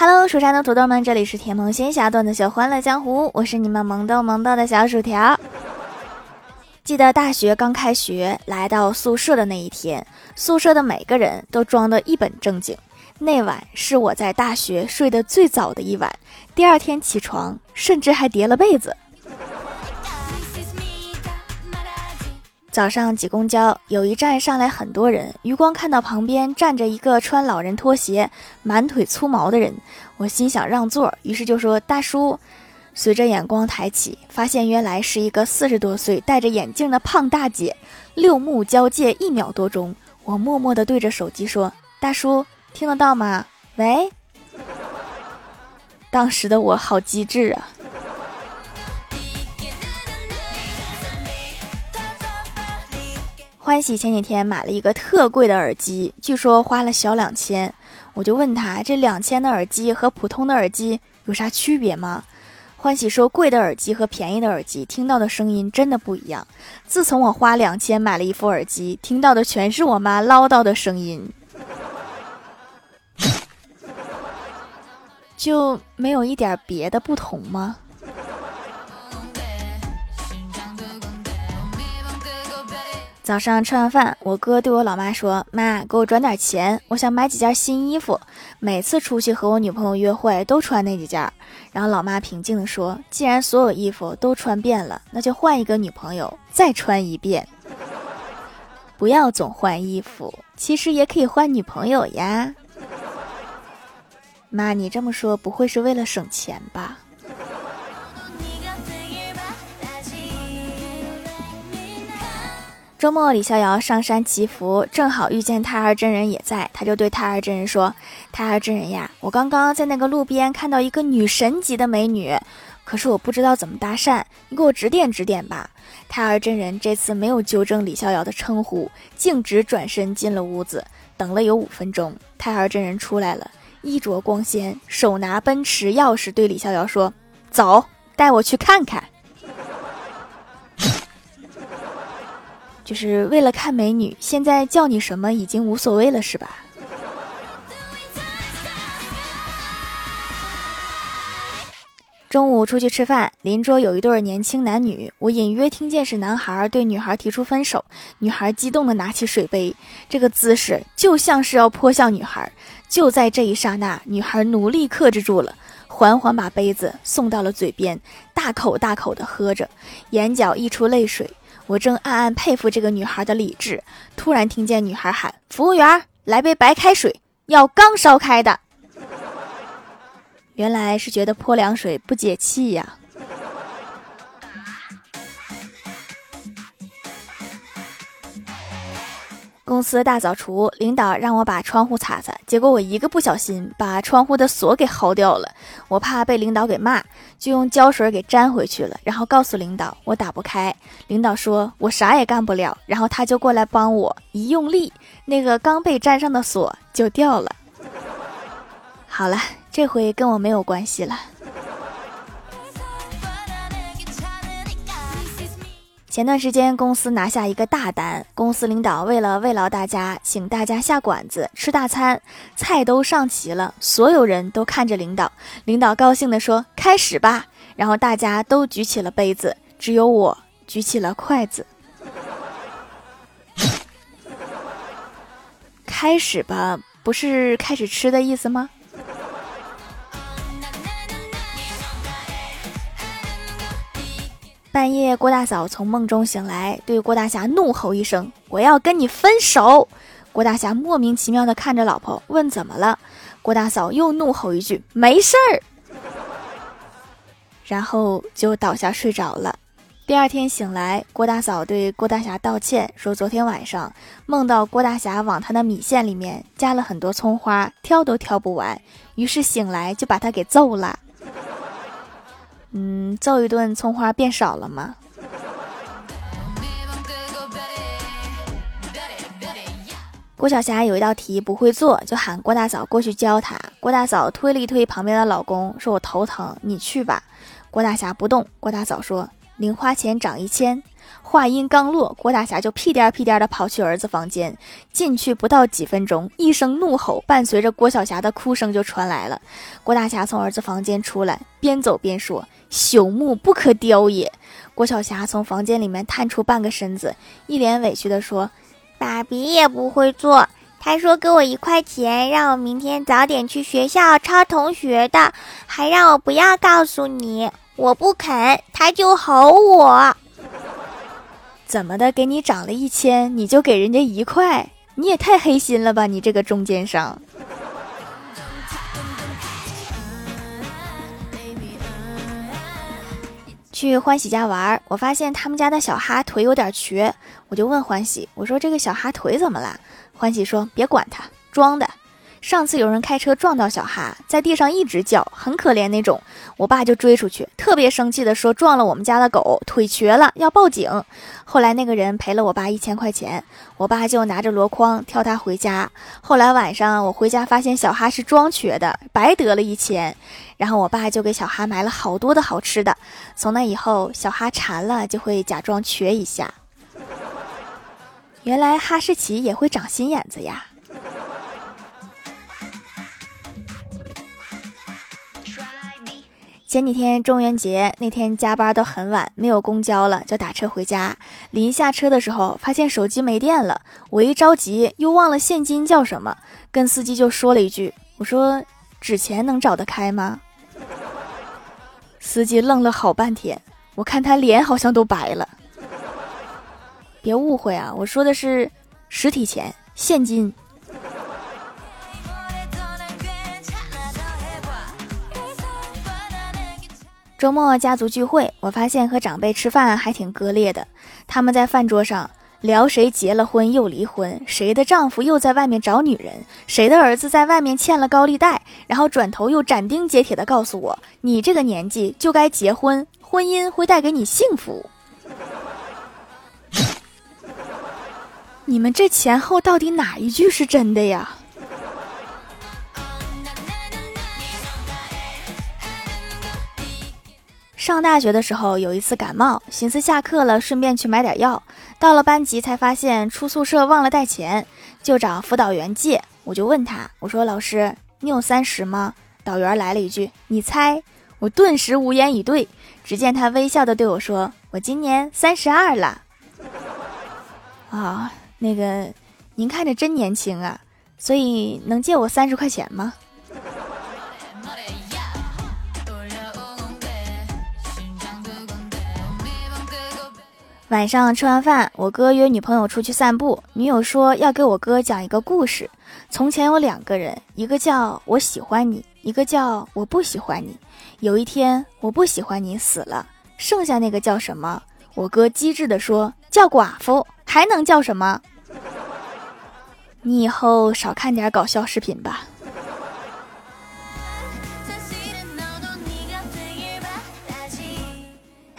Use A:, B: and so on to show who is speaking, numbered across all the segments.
A: Hello，蜀山的土豆们，这里是甜萌仙侠段子秀《欢乐江湖》，我是你们萌逗萌逗的小薯条。记得大学刚开学，来到宿舍的那一天，宿舍的每个人都装得一本正经。那晚是我在大学睡得最早的一晚，第二天起床，甚至还叠了被子。早上挤公交，有一站上来很多人，余光看到旁边站着一个穿老人拖鞋、满腿粗毛的人，我心想让座，于是就说：“大叔。”随着眼光抬起，发现原来是一个四十多岁、戴着眼镜的胖大姐。六目交界一秒多钟，我默默地对着手机说：“大叔，听得到吗？喂。”当时的我好机智啊！欢喜前几天买了一个特贵的耳机，据说花了小两千。我就问他，这两千的耳机和普通的耳机有啥区别吗？欢喜说，贵的耳机和便宜的耳机听到的声音真的不一样。自从我花两千买了一副耳机，听到的全是我妈唠叨的声音，就没有一点别的不同吗？早上吃完饭，我哥对我老妈说：“妈，给我转点钱，我想买几件新衣服。每次出去和我女朋友约会都穿那几件。”然后老妈平静地说：“既然所有衣服都穿遍了，那就换一个女朋友再穿一遍。不要总换衣服，其实也可以换女朋友呀。”妈，你这么说不会是为了省钱吧？周末，李逍遥上山祈福，正好遇见太二真人也在，他就对太二真人说：“太二真人呀，我刚刚在那个路边看到一个女神级的美女，可是我不知道怎么搭讪，你给我指点指点吧。”太二真人这次没有纠正李逍遥的称呼，径直转身进了屋子。等了有五分钟，太二真人出来了，衣着光鲜，手拿奔驰钥匙，对李逍遥说：“走，带我去看看。”就是为了看美女，现在叫你什么已经无所谓了，是吧？中午出去吃饭，邻桌有一对年轻男女，我隐约听见是男孩对女孩提出分手，女孩激动的拿起水杯，这个姿势就像是要泼向女孩。就在这一刹那，女孩努力克制住了，缓缓把杯子送到了嘴边，大口大口的喝着，眼角溢出泪水。我正暗暗佩服这个女孩的理智，突然听见女孩喊：“服务员，来杯白开水，要刚烧开的。”原来是觉得泼凉水不解气呀。公司大扫除，领导让我把窗户擦擦，结果我一个不小心把窗户的锁给薅掉了。我怕被领导给骂，就用胶水给粘回去了，然后告诉领导我打不开。领导说我啥也干不了，然后他就过来帮我，一用力，那个刚被粘上的锁就掉了。好了，这回跟我没有关系了。前段时间公司拿下一个大单，公司领导为了慰劳大家，请大家下馆子吃大餐，菜都上齐了，所有人都看着领导，领导高兴地说：“开始吧。”然后大家都举起了杯子，只有我举起了筷子。开始吧，不是开始吃的意思吗？半夜，郭大嫂从梦中醒来，对郭大侠怒吼一声：“我要跟你分手！”郭大侠莫名其妙的看着老婆，问：“怎么了？”郭大嫂又怒吼一句：“没事儿。”然后就倒下睡着了。第二天醒来，郭大嫂对郭大侠道歉，说昨天晚上梦到郭大侠往他的米线里面加了很多葱花，挑都挑不完，于是醒来就把他给揍了。嗯，揍一顿，葱花变少了吗？郭晓霞有一道题不会做，就喊郭大嫂过去教她。郭大嫂推了一推旁边的老公，说：“我头疼，你去吧。”郭大侠不动。郭大嫂说：“零花钱涨一千。话音刚落，郭大侠就屁颠屁颠的跑去儿子房间。进去不到几分钟，一声怒吼伴随着郭晓霞的哭声就传来了。郭大侠从儿子房间出来，边走边说：“朽木不可雕也。”郭晓霞从房间里面探出半个身子，一脸委屈的说：“
B: 爸比也不会做，他说给我一块钱，让我明天早点去学校抄同学的，还让我不要告诉你。我不肯，他就吼我。”
A: 怎么的？给你涨了一千，你就给人家一块？你也太黑心了吧！你这个中间商。去欢喜家玩，我发现他们家的小哈腿有点瘸，我就问欢喜：“我说这个小哈腿怎么了？”欢喜说：“别管他，装的。”上次有人开车撞到小哈，在地上一直叫，很可怜那种。我爸就追出去，特别生气的说撞了我们家的狗，腿瘸了，要报警。后来那个人赔了我爸一千块钱，我爸就拿着箩筐挑他回家。后来晚上我回家发现小哈是装瘸的，白得了一千。然后我爸就给小哈买了好多的好吃的。从那以后，小哈馋了就会假装瘸一下。原来哈士奇也会长心眼子呀。前几天中元节那天加班到很晚，没有公交了，就打车回家。临下车的时候，发现手机没电了，我一着急又忘了现金叫什么，跟司机就说了一句：“我说纸钱能找得开吗？”司机愣了好半天，我看他脸好像都白了。别误会啊，我说的是实体钱，现金。周末家族聚会，我发现和长辈吃饭还挺割裂的。他们在饭桌上聊谁结了婚又离婚，谁的丈夫又在外面找女人，谁的儿子在外面欠了高利贷，然后转头又斩钉截铁地告诉我：“你这个年纪就该结婚，婚姻会带给你幸福。”你们这前后到底哪一句是真的呀？上大学的时候有一次感冒，寻思下课了顺便去买点药。到了班级才发现出宿舍忘了带钱，就找辅导员借。我就问他，我说：“老师，你有三十吗？”导员来了一句：“你猜。”我顿时无言以对。只见他微笑的对我说：“我今年三十二了。”啊，那个，您看着真年轻啊，所以能借我三十块钱吗？晚上吃完饭，我哥约女朋友出去散步。女友说要给我哥讲一个故事。从前有两个人，一个叫我喜欢你，一个叫我不喜欢你。有一天，我不喜欢你死了，剩下那个叫什么？我哥机智的说叫寡妇，还能叫什么？你以后少看点搞笑视频吧。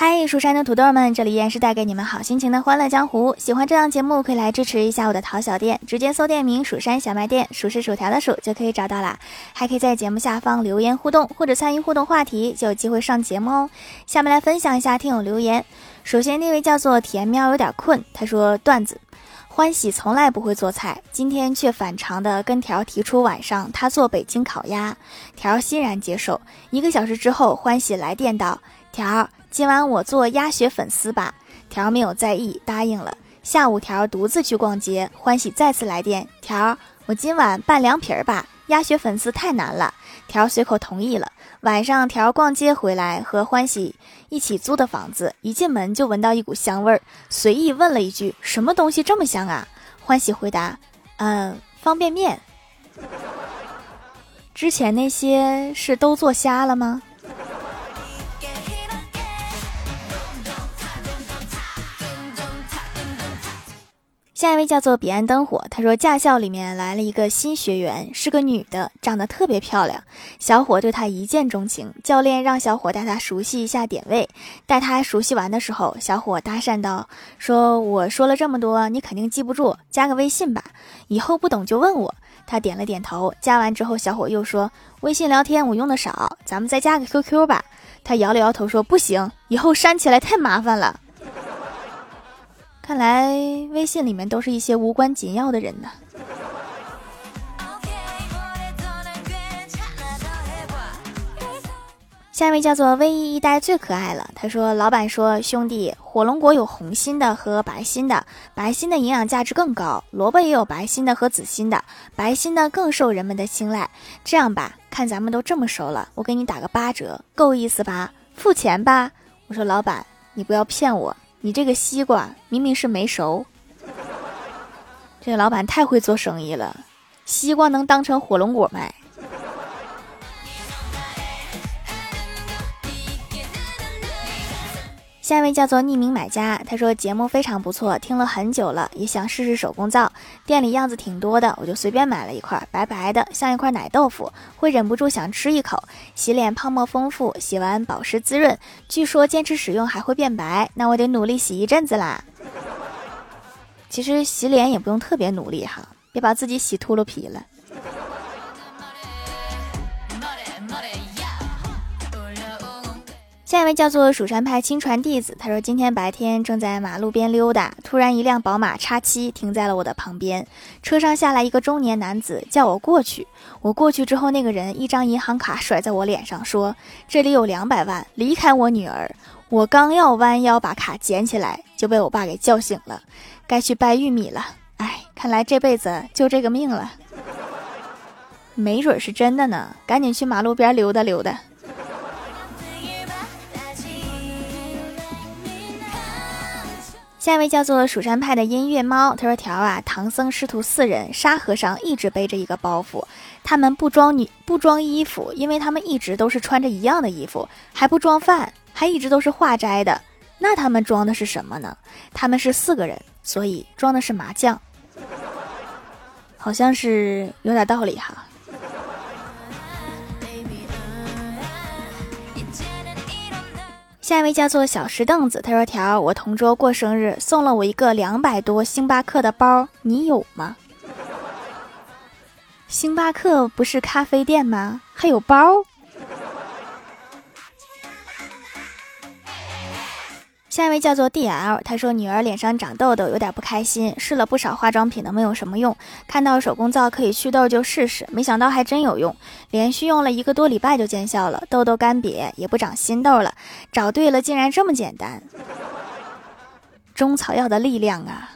A: 嗨，蜀山的土豆们，这里依然是带给你们好心情的欢乐江湖。喜欢这档节目，可以来支持一下我的淘小店，直接搜店名“蜀山小卖店”，数是薯条的数就可以找到啦。还可以在节目下方留言互动，或者参与互动话题，就有机会上节目哦。下面来分享一下听友留言。首先，那位叫做甜喵有点困，他说段子：欢喜从来不会做菜，今天却反常的跟条提出晚上他做北京烤鸭，条欣然接受。一个小时之后，欢喜来电道：条。今晚我做鸭血粉丝吧，条没有在意，答应了。下午条独自去逛街，欢喜再次来电，条我今晚拌凉皮儿吧，鸭血粉丝太难了。条随口同意了。晚上条逛街回来，和欢喜一起租的房子，一进门就闻到一股香味儿，随意问了一句：“什么东西这么香啊？”欢喜回答：“嗯，方便面。之前那些是都做瞎了吗？”下一位叫做彼岸灯火，他说驾校里面来了一个新学员，是个女的，长得特别漂亮。小伙对她一见钟情，教练让小伙带她熟悉一下点位。带她熟悉完的时候，小伙搭讪道：“说我说了这么多，你肯定记不住，加个微信吧，以后不懂就问我。”他点了点头。加完之后，小伙又说：“微信聊天我用的少，咱们再加个 QQ 吧。”他摇了摇头说：“不行，以后删起来太麻烦了。”看来微信里面都是一些无关紧要的人呢。下一位叫做唯一一代最可爱了。他说：“老板说，兄弟，火龙果有红心的和白心的，白心的营养价值更高。萝卜也有白心的和紫心的，白心的更受人们的青睐。这样吧，看咱们都这么熟了，我给你打个八折，够意思吧？付钱吧。”我说：“老板，你不要骗我，你这个西瓜明明是没熟。”这个老板太会做生意了，西瓜能当成火龙果卖。下一位叫做匿名买家，他说节目非常不错，听了很久了，也想试试手工皂。店里样子挺多的，我就随便买了一块，白白的，像一块奶豆腐，会忍不住想吃一口。洗脸泡沫丰富，洗完保湿滋润，据说坚持使用还会变白，那我得努力洗一阵子啦。其实洗脸也不用特别努力哈，别把自己洗秃噜皮了。下一位叫做蜀山派亲传弟子，他说今天白天正在马路边溜达，突然一辆宝马叉七停在了我的旁边，车上下来一个中年男子，叫我过去。我过去之后，那个人一张银行卡甩在我脸上，说这里有两百万，离开我女儿。我刚要弯腰把卡捡起来，就被我爸给叫醒了，该去掰玉米了。哎，看来这辈子就这个命了。没准是真的呢，赶紧去马路边溜达溜达。下一位叫做蜀山派的音乐猫，他说：“条啊，唐僧师徒四人，沙和尚一直背着一个包袱，他们不装女不装衣服，因为他们一直都是穿着一样的衣服，还不装饭，还一直都是化斋的。那他们装的是什么呢？他们是四个人，所以装的是麻将，好像是有点道理哈。”下一位叫做小石凳子，他说：“条，我同桌过生日，送了我一个两百多星巴克的包，你有吗？星巴克不是咖啡店吗？还有包？”下一位叫做 D L，他说女儿脸上长痘痘，有点不开心，试了不少化妆品都没有什么用，看到手工皂可以祛痘就试试，没想到还真有用，连续用了一个多礼拜就见效了，痘痘干瘪，也不长新痘了，找对了，竟然这么简单，中草药的力量啊！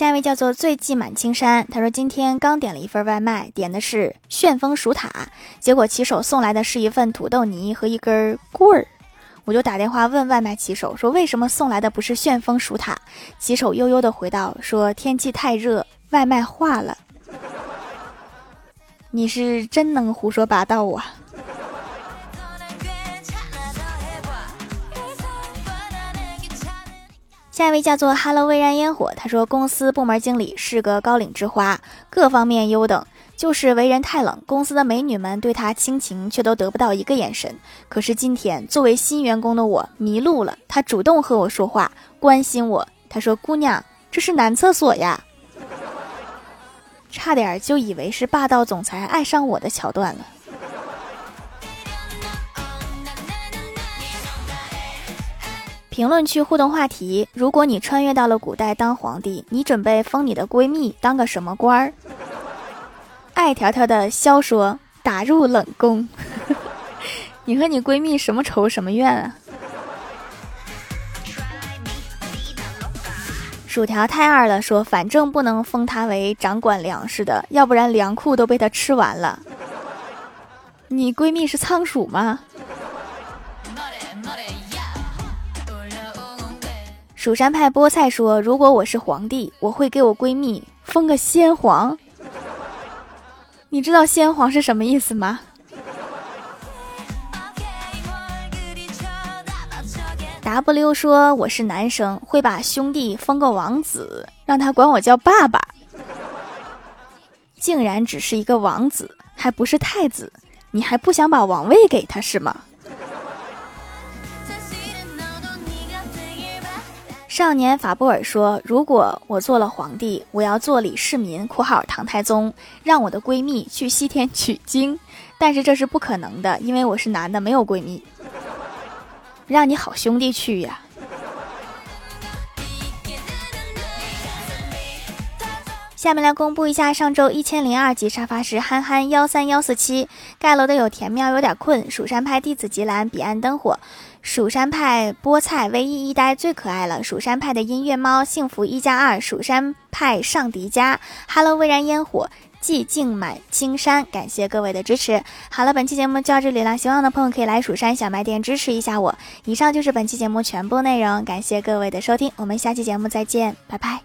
A: 下一位叫做醉迹满青山，他说今天刚点了一份外卖，点的是旋风薯塔，结果骑手送来的是一份土豆泥和一根棍儿，我就打电话问外卖骑手说为什么送来的不是旋风薯塔，骑手悠悠的回道说天气太热，外卖化了。你是真能胡说八道啊！下一位叫做 “Hello 未燃烟火”，他说公司部门经理是个高岭之花，各方面优等，就是为人太冷。公司的美女们对他倾情，却都得不到一个眼神。可是今天作为新员工的我迷路了，他主动和我说话，关心我。他说：“姑娘，这是男厕所呀。”差点就以为是霸道总裁爱上我的桥段了。评论区互动话题：如果你穿越到了古代当皇帝，你准备封你的闺蜜当个什么官儿？爱条条的肖说：“打入冷宫。”你和你闺蜜什么仇什么怨啊？薯条太二了，说反正不能封他为掌管粮食的，要不然粮库都被他吃完了。你闺蜜是仓鼠吗？蜀山派菠菜说：“如果我是皇帝，我会给我闺蜜封个先皇。你知道先皇是什么意思吗？”W 说：“我是男生，会把兄弟封个王子，让他管我叫爸爸。竟然只是一个王子，还不是太子，你还不想把王位给他是吗？”少年法布尔说：“如果我做了皇帝，我要做李世民（括号唐太宗），让我的闺蜜去西天取经。但是这是不可能的，因为我是男的，没有闺蜜。让你好兄弟去呀。”下面来公布一下上周一千零二级沙发是憨憨幺三幺四七盖楼的有田喵有点困，蜀山派弟子吉兰彼岸灯火，蜀山派菠菜唯一一呆最可爱了，蜀山派的音乐猫幸福一加二，蜀山派上迪家，Hello 微燃烟火，寂静满青山，感谢各位的支持。好了，本期节目就到这里了，喜欢的朋友可以来蜀山小卖店支持一下我。以上就是本期节目全部内容，感谢各位的收听，我们下期节目再见，拜拜。